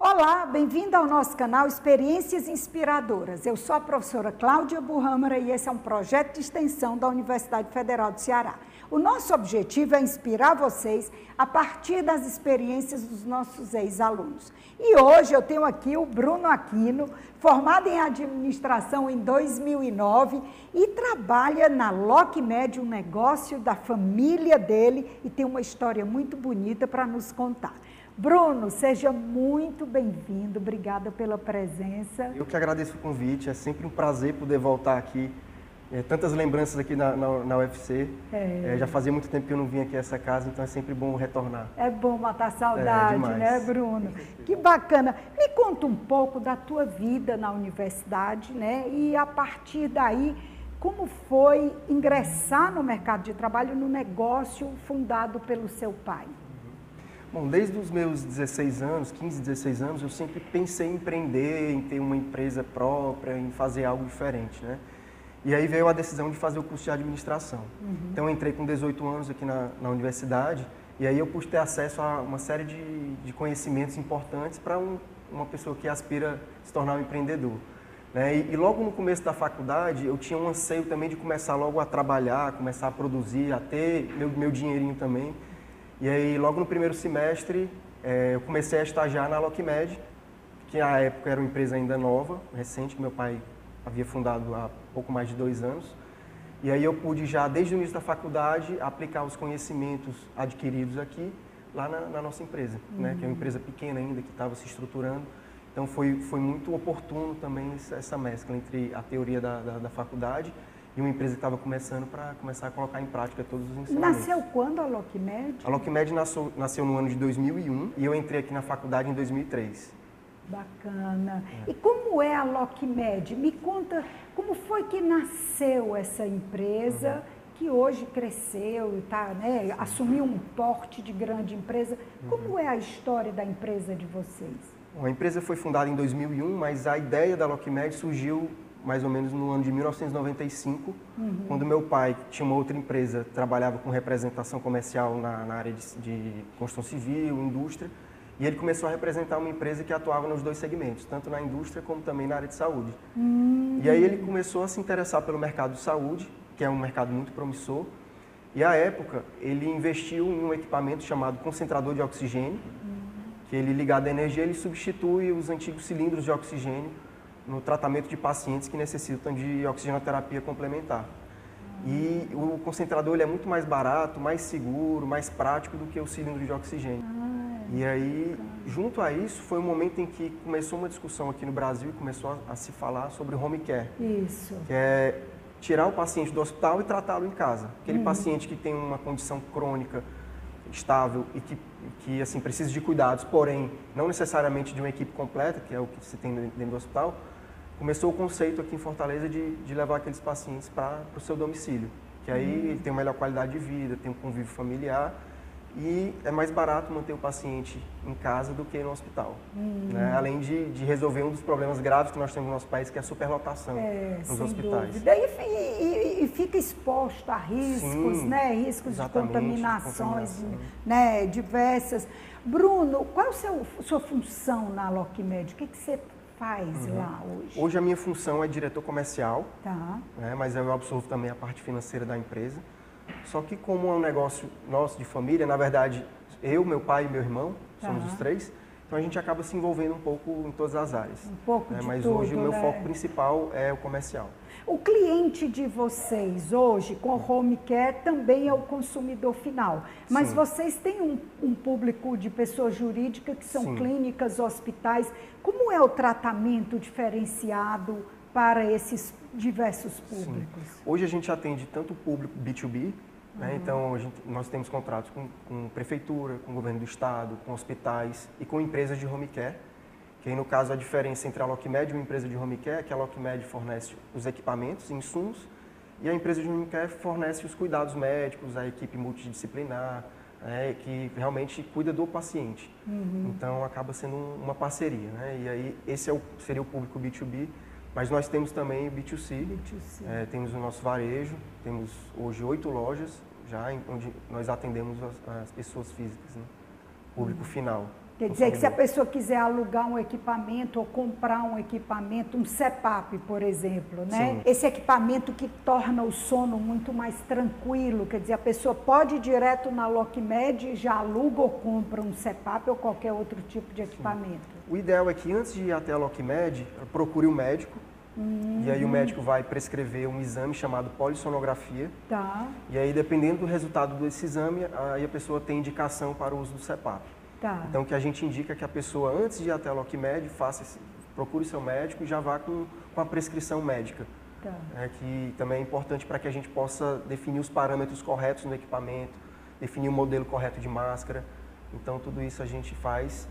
Olá, bem-vindo ao nosso canal Experiências Inspiradoras. Eu sou a professora Cláudia Burrâmara e esse é um projeto de extensão da Universidade Federal do Ceará. O nosso objetivo é inspirar vocês a partir das experiências dos nossos ex-alunos. E hoje eu tenho aqui o Bruno Aquino, formado em administração em 2009 e trabalha na LockMed, um negócio da família dele e tem uma história muito bonita para nos contar. Bruno, seja muito bem-vindo, obrigada pela presença. Eu que agradeço o convite, é sempre um prazer poder voltar aqui. É, tantas lembranças aqui na, na, na UFC. É. É, já fazia muito tempo que eu não vinha aqui a essa casa, então é sempre bom retornar. É bom matar saudade, é, né, Bruno? Que bacana. Me conta um pouco da tua vida na universidade, né? E a partir daí, como foi ingressar no mercado de trabalho no negócio fundado pelo seu pai? Bom, desde os meus 16 anos, 15, 16 anos, eu sempre pensei em empreender, em ter uma empresa própria, em fazer algo diferente, né? E aí veio a decisão de fazer o curso de administração. Uhum. Então entrei com 18 anos aqui na, na, universidade e aí eu pude ter acesso a uma série de, de conhecimentos importantes para um, uma pessoa que aspira a se tornar um empreendedor. Né? E, e, logo no começo da faculdade eu tinha um anseio também de começar logo a trabalhar, começar a produzir, a ter meu, meu dinheirinho também. E aí, logo no primeiro semestre, é, eu comecei a estagiar na LockMed, que na época era uma empresa ainda nova, recente, que meu pai havia fundado há pouco mais de dois anos. E aí eu pude já, desde o início da faculdade, aplicar os conhecimentos adquiridos aqui, lá na, na nossa empresa, uhum. né? que é uma empresa pequena ainda, que estava se estruturando. Então foi, foi muito oportuno também essa mescla entre a teoria da, da, da faculdade e uma empresa que estava começando para começar a colocar em prática todos os ensinamentos. Nasceu quando a LockMed? A LockMed nasceu, nasceu no ano de 2001 e eu entrei aqui na faculdade em 2003. Bacana. É. E como é a LockMed? Me conta como foi que nasceu essa empresa uhum. que hoje cresceu, tá, né, assumiu um porte de grande empresa. Uhum. Como é a história da empresa de vocês? Bom, a empresa foi fundada em 2001, mas a ideia da LockMed surgiu mais ou menos no ano de 1995, uhum. quando meu pai tinha uma outra empresa, trabalhava com representação comercial na, na área de, de, construção civil, indústria, e ele começou a representar uma empresa que atuava nos dois segmentos, tanto na indústria como também na área de saúde. Uhum. E aí ele começou a se interessar pelo mercado de saúde, que é um mercado muito promissor, e à época ele investiu em um equipamento chamado concentrador de oxigênio, uhum. que ele ligado à energia, ele substitui os antigos cilindros de oxigênio no tratamento de pacientes que necessitam de oxigenoterapia complementar. E o concentrador ele é muito mais barato, mais seguro, mais prático do que o cilindro de oxigênio. Ah, é. E aí, junto a isso, foi um momento em que começou uma discussão aqui no Brasil e começou a, a se falar sobre home care. Isso. Que é tirar o paciente do hospital e tratá-lo em casa. Aquele uhum. paciente que tem uma condição crônica estável e que, que assim precisa de cuidados, porém não necessariamente de uma equipe completa, que é o que se tem dentro do hospital, começou o conceito aqui em Fortaleza de, de levar aqueles pacientes para o seu domicílio, que aí uhum. ele tem uma melhor qualidade de vida, tem um convívio familiar e é mais barato manter o paciente em casa do que no hospital. Uhum. Né? Além de, de, resolver um dos problemas graves que nós temos no nosso país, que é a superlotação é, nos hospitais. Dúvida. E, e, e, fica exposto a riscos, Sim, né? riscos de contaminações de né? diversas. Bruno, qual é a sua função na LockMed? O que, que você faz uhum. lá hoje? Hoje a minha função é diretor comercial, tá. né, mas eu absorvo também a parte financeira da empresa. Só que como é um negócio nosso de família, na verdade, eu, meu pai e meu irmão, tá. somos os três, então a gente acaba se envolvendo um pouco em todas as áreas. Um pouco né, de Mas tudo, hoje o meu né? foco principal é o comercial. O cliente de vocês hoje com o home care também é o consumidor final. Mas Sim. vocês têm um, um, público de pessoa jurídica que são Sim. clínicas, hospitais. Como é o tratamento diferenciado para esses diversos públicos? Sim. Hoje a gente atende tanto o público B2B, né? Uhum. então gente, nós temos contratos com, com prefeitura, com governo do estado, com hospitais e com empresas de home care. Que aí, no caso, a diferença entre a Lockmed e uma empresa de home care é que a Lockmed fornece os equipamentos, insumos, e a empresa de home care fornece os cuidados médicos, a equipe multidisciplinar, né, que realmente cuida do paciente. Uhum. Então, acaba sendo uma parceria. Né? E aí, esse é o, seria o público B2B, mas nós temos também o B2C, B2C. É, temos o nosso varejo, temos hoje oito lojas já onde nós atendemos as, as pessoas físicas, né? público uhum. final. Quer dizer que se a pessoa quiser alugar um equipamento ou comprar um equipamento, um CEPAP, por exemplo, né? Sim. Esse equipamento que torna o sono muito mais tranquilo, quer dizer, a pessoa pode ir direto na LockMed e já aluga ou compra um CEPAP ou qualquer outro tipo de equipamento. Sim. O ideal é que antes de ir até a LockMed, procure o um médico, Uhum. E aí o médico vai prescrever um exame chamado polissonografia. Tá. E aí, dependendo do resultado desse exame, aí a pessoa tem indicação para o uso do CEPAP. Tá. Então, o que a gente indica é que a pessoa, antes de ir até a LocMed, faça esse, procure seu médico e já vá com, com a prescrição médica. Tá. É, que também é importante para que a gente possa definir os parâmetros corretos no equipamento, definir o modelo correto de máscara. Então, tudo isso a gente faz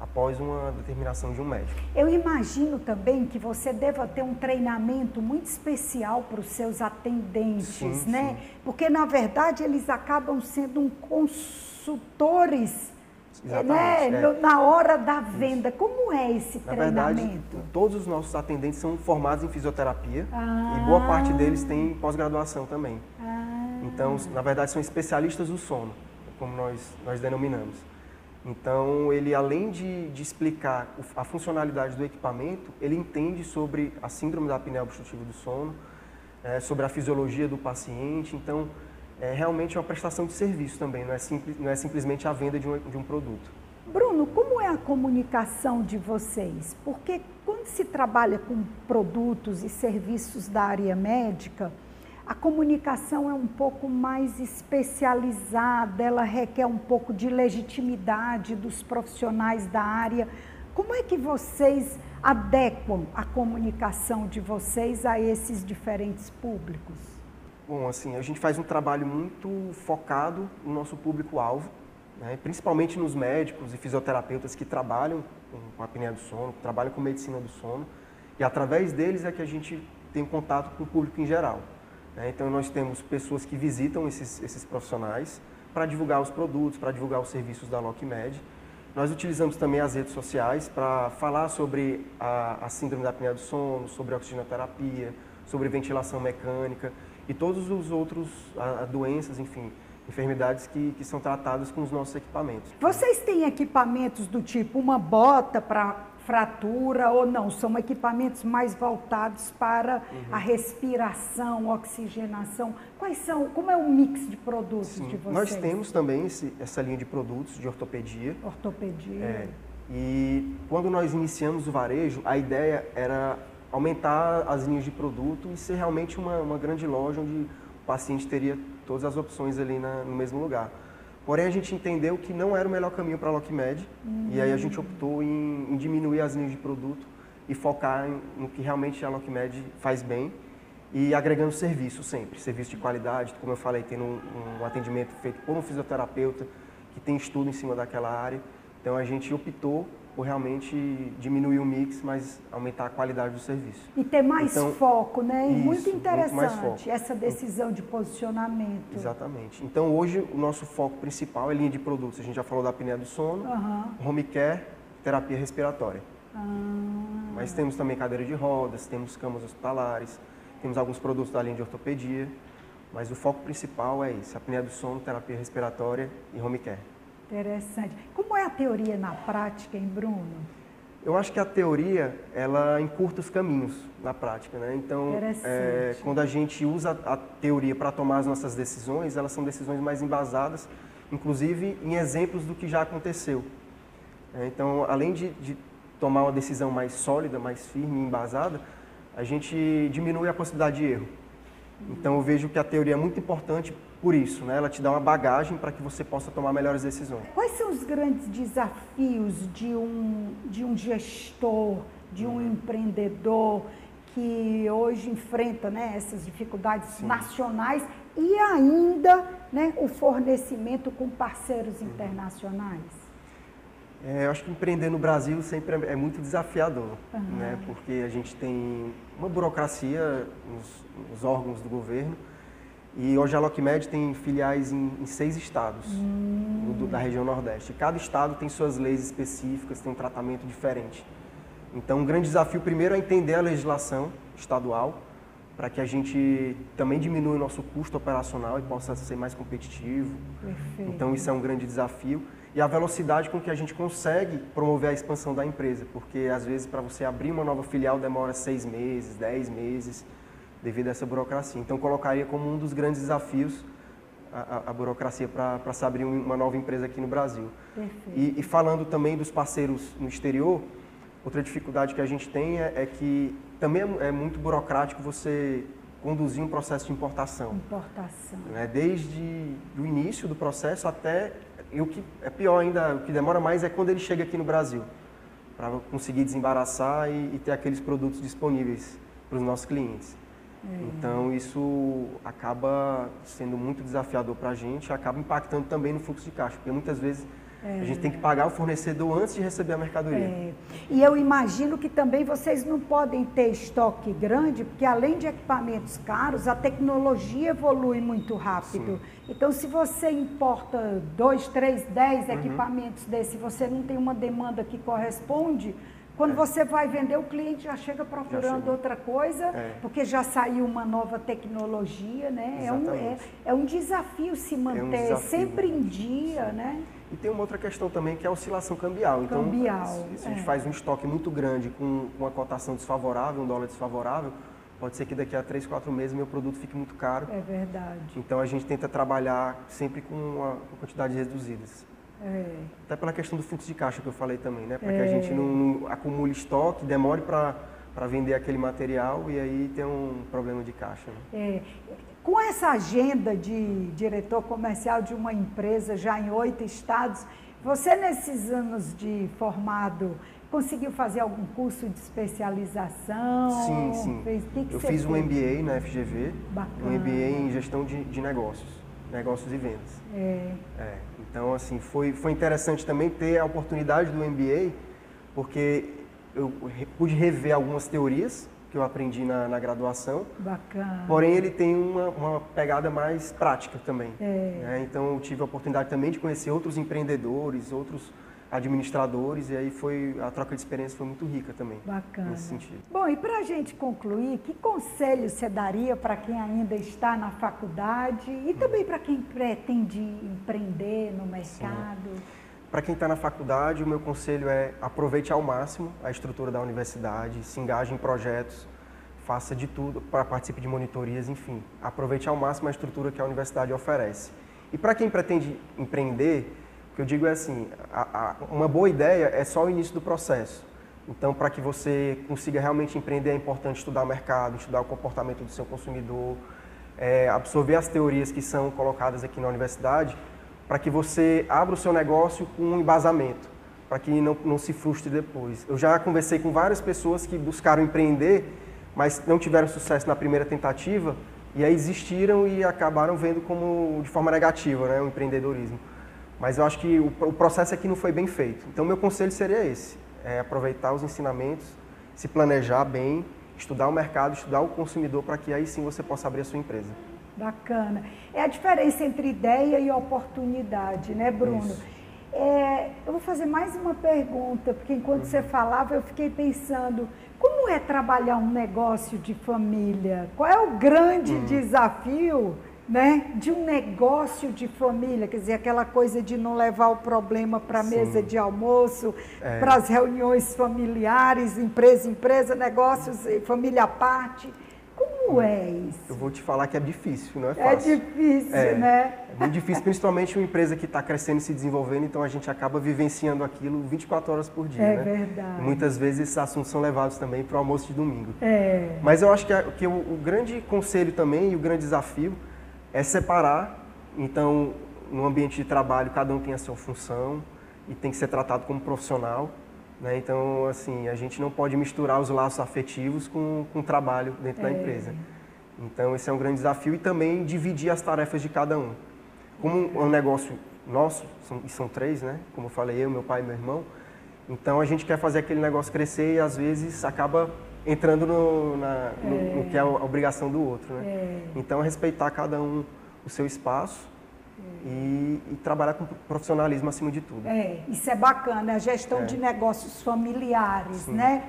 após uma determinação de um médico. Eu imagino também que você deva ter um treinamento muito especial para os seus atendentes, sim, né? Sim. Porque na verdade eles acabam sendo um consultores né? É. na hora da venda. Isso. Como é esse na treinamento? Verdade, todos os nossos atendentes são formados em fisioterapia ah. e boa parte deles tem pós-graduação também. Ah. Então, na verdade, são especialistas do sono, como nós, nós denominamos. Então, ele além de, de explicar a funcionalidade do equipamento, ele entende sobre a síndrome da apneia obstrutiva do sono, é, sobre a fisiologia do paciente. Então, é realmente uma prestação de serviço também, não é, simples, não é simplesmente a venda de um, de um produto. Bruno, como é a comunicação de vocês? Porque quando se trabalha com produtos e serviços da área médica, a comunicação é um pouco mais especializada, ela requer um pouco de legitimidade dos profissionais da área. Como é que vocês adequam a comunicação de vocês a esses diferentes públicos? Bom, assim, a gente faz um trabalho muito focado no nosso público-alvo, né? principalmente nos médicos e fisioterapeutas que trabalham com apneia do sono, que trabalham com medicina do sono, e através deles é que a gente tem contato com o público em geral. Né? Então, nós temos pessoas que visitam esses, esses profissionais para divulgar os produtos, para divulgar os serviços da LocMed. Nós utilizamos também as redes sociais para falar sobre a, a síndrome da apneia do sono, sobre oxigenoterapia, sobre ventilação mecânica e todos os outros a, a doenças, enfim, enfermidades que, que são tratadas com os nossos equipamentos. Vocês têm equipamentos do tipo uma bota para fratura ou não, são equipamentos mais voltados para uhum. a respiração, oxigenação. Quais são, como é o mix de produtos Sim, de vocês? Nós temos também esse, essa linha de produtos de ortopedia. Ortopedia. É, e quando nós iniciamos o varejo, a ideia era aumentar as linhas de produto e ser realmente uma, uma grande loja onde o paciente teria todas as opções ali na, no mesmo lugar. Porém, a gente entendeu que não era o melhor caminho para a LockMed uhum. e aí a gente optou em, em, diminuir as linhas de produto e focar em, no que realmente a LockMed faz bem e agregando serviço sempre, serviço de qualidade, como eu falei, tendo um, um atendimento feito por um fisioterapeuta que tem estudo em cima daquela área. Então a gente optou por realmente diminuir o mix, mas aumentar a qualidade do serviço. E ter mais então, foco, né? Isso, muito interessante muito essa decisão de posicionamento. Exatamente. Então hoje o nosso foco principal é linha de produtos. A gente já falou da apneia do sono, uhum. home care, terapia respiratória. Ah. Mas temos também cadeira de rodas, temos camas hospitalares, temos alguns produtos da linha de ortopedia, mas o foco principal é isso, apneia do sono, terapia respiratória e home care. Interessante. Como é a teoria na prática, hein, Bruno? Eu acho que a teoria, ela encurta os caminhos na prática, né? Então, é, quando a gente usa a teoria para tomar as nossas decisões, elas são decisões mais embasadas, inclusive em exemplos do que já aconteceu. É, então, além de, de tomar uma decisão mais sólida, mais firme e embasada, a gente diminui a possibilidade de erro. Então, eu vejo que a teoria é muito importante por isso, né? Ela te dá uma bagagem para que você possa tomar melhores decisões. Quais são os grandes desafios de um, de um gestor, de um uhum. empreendedor que hoje enfrenta né, essas dificuldades Sim. nacionais e ainda né, o fornecimento com parceiros uhum. internacionais? É, eu acho que empreender no Brasil sempre é, é muito desafiador, uhum. né? porque a gente tem uma burocracia nos, nos, órgãos do governo e hoje a Lockmed tem filiais em, em seis estados uhum. do, da região Nordeste. Cada estado tem suas leis específicas, tem um tratamento diferente. Então, um grande desafio primeiro é entender a legislação estadual para que a gente também diminua o nosso custo operacional e possa ser mais competitivo. Perfeito. Então, isso é um grande desafio e a velocidade com que a gente consegue promover a expansão da empresa, porque às vezes para você abrir uma nova filial demora seis meses, dez meses, devido a essa burocracia. Então colocaria como um dos grandes desafios a, a, a burocracia para se abrir uma nova empresa aqui no Brasil. E, e, falando também dos parceiros no exterior, outra dificuldade que a gente tem é, é que também é, é muito burocrático você conduzir um processo de importação. Importação. Né? Desde o início do processo até e o que é pior ainda, o que demora mais é quando ele chega aqui no Brasil, para conseguir desembaraçar e, e, ter aqueles produtos disponíveis para os nossos clientes. É. Então isso acaba sendo muito desafiador para a gente, acaba impactando também no fluxo de caixa, porque muitas vezes é. A gente tem que pagar o fornecedor antes de receber a mercadoria. É. E eu imagino que também vocês não podem ter estoque grande, porque além de equipamentos caros, a tecnologia evolui muito rápido. Sim. Então, se você importa dois, três, dez uhum. equipamentos desse, você não tem uma demanda que corresponde, quando é. você vai vender, o cliente já chega procurando já outra coisa, é. porque já saiu uma nova tecnologia, né? É um, é, é um desafio se manter um desafio. sempre em dia, Sim. né? E tem uma outra questão também que é a oscilação cambial. Então, cambial, se a gente é. faz um estoque muito grande com uma cotação desfavorável, um dólar desfavorável, pode ser que daqui a três, quatro meses meu produto fique muito caro. É verdade. Então a gente tenta trabalhar sempre com uma, com quantidades reduzidas. É. Até pela questão do fluxo de caixa que eu falei também, né? Para é. que a é. gente não, não acumule estoque, demore para vender aquele material e aí tem um problema de caixa. Né? É. Com essa agenda de diretor comercial de uma empresa já em oito estados, você nesses anos de formado conseguiu fazer algum curso de especialização? Sim, sim. Fez, que que Eu fiz fez? um MBA na FGV, Bacana. um MBA em gestão de, de negócios, negócios e vendas. É. é. Então, assim, foi, foi interessante também ter a oportunidade do MBA, porque eu pude rever algumas teorias que eu aprendi na, na graduação. Bacana. Porém, ele tem uma, uma pegada mais prática também. É. Né? Então, eu tive a oportunidade também de conhecer outros empreendedores, outros administradores, e aí foi a troca de experiência foi muito rica também. Bacana. Nesse sentido. Bom, e para a gente concluir, que conselho você daria para quem ainda está na faculdade e também para quem pretende empreender no mercado? Para quem está na faculdade, o meu conselho é aproveite ao máximo a estrutura da universidade, se engaje em projetos, faça de tudo para participe de monitorias, enfim, aproveite ao máximo a estrutura que a universidade oferece. E para quem pretende empreender, que eu digo é assim, a, a, uma boa ideia é só o início do processo. Então, para que você consiga realmente empreender, é importante estudar o mercado, estudar o comportamento do seu consumidor, é, absorver as teorias que são colocadas aqui na universidade para que você abra o seu negócio com um embasamento, para que não, não se frustre depois. Eu já conversei com várias pessoas que buscaram empreender, mas não tiveram sucesso na primeira tentativa e aí existiram e acabaram vendo como de forma negativa né, o empreendedorismo. Mas eu acho que o, o processo aqui não foi bem feito. Então, meu conselho seria esse: é aproveitar os ensinamentos, se planejar bem, estudar o mercado, estudar o consumidor, para que aí sim você possa abrir a sua empresa. Bacana. É a diferença entre ideia e oportunidade, né, Bruno? É, eu vou fazer mais uma pergunta, porque enquanto uhum. você falava, eu fiquei pensando, como é trabalhar um negócio de família? Qual é o grande uhum. desafio né, de um negócio de família? Quer dizer, aquela coisa de não levar o problema para a mesa de almoço, é. para as reuniões familiares, empresa, empresa, negócios, família à parte. Como é isso? Eu vou te falar que é difícil, não é, é fácil. É difícil, é, né? É muito difícil, principalmente uma empresa que está crescendo e se desenvolvendo, então a gente acaba vivenciando aquilo 24 horas por dia, é né? verdade. E muitas vezes esses assuntos são levados também para o almoço de domingo. É. Mas eu acho que, que o, o grande conselho também e o grande desafio é separar, então, no ambiente de trabalho, cada um tem a sua função e tem que ser tratado como profissional. Né? Então, assim, a gente não pode misturar os laços afetivos com, com o trabalho dentro é. da empresa. Então, esse é um grande desafio e também dividir as tarefas de cada um. Como um negócio nosso, são, e são três, né? Como eu falei, eu, meu pai e meu irmão. Então a gente quer fazer aquele negócio crescer e às vezes acaba entrando no, na, é. no que é a obrigação do outro, né? É. Então respeitar cada um o seu espaço é. e, e, trabalhar com profissionalismo acima de tudo. É, isso é bacana, a gestão é. de negócios familiares, Sim. né?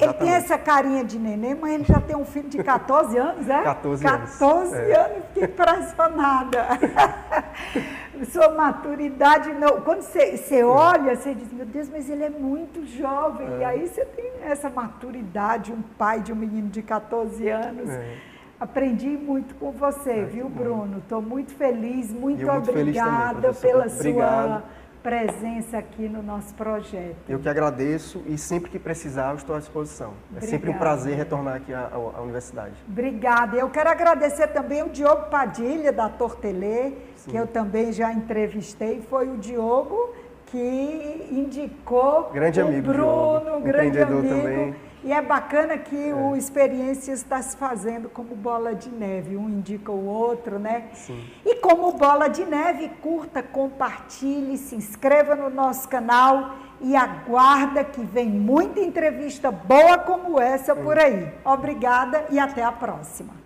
Ele tem essa carinha de neném, mas ele já tem um filho de 14 anos, é? 14 anos. 14 é. anos, fiquei impressionada. Sua maturidade, não. Quando você, você olha, você diz, meu Deus, mas ele é muito jovem. É. E aí você tem essa maturidade, um pai de um menino de 14 anos. É. Aprendi muito com você, é, viu, Bruno? Estou muito feliz, muito, muito obrigada feliz também, pela Obrigado. sua presença aqui no nosso projeto. Eu que agradeço e sempre que precisar eu estou à disposição. Obrigada. É sempre um prazer retornar aqui à, à, universidade. Obrigada. Eu quero agradecer também o Diogo Padilha, da Tortelê, que eu também já entrevistei. Foi o Diogo que indicou grande o amigo, Bruno, Diogo. grande amigo. Também. E é bacana que é. o Experiência está se fazendo como bola de neve, um indica o outro, né? Sim. E como bola de neve, curta, compartilhe, se inscreva no nosso canal e aguarda que vem muita entrevista boa como essa por aí. Obrigada e até a próxima.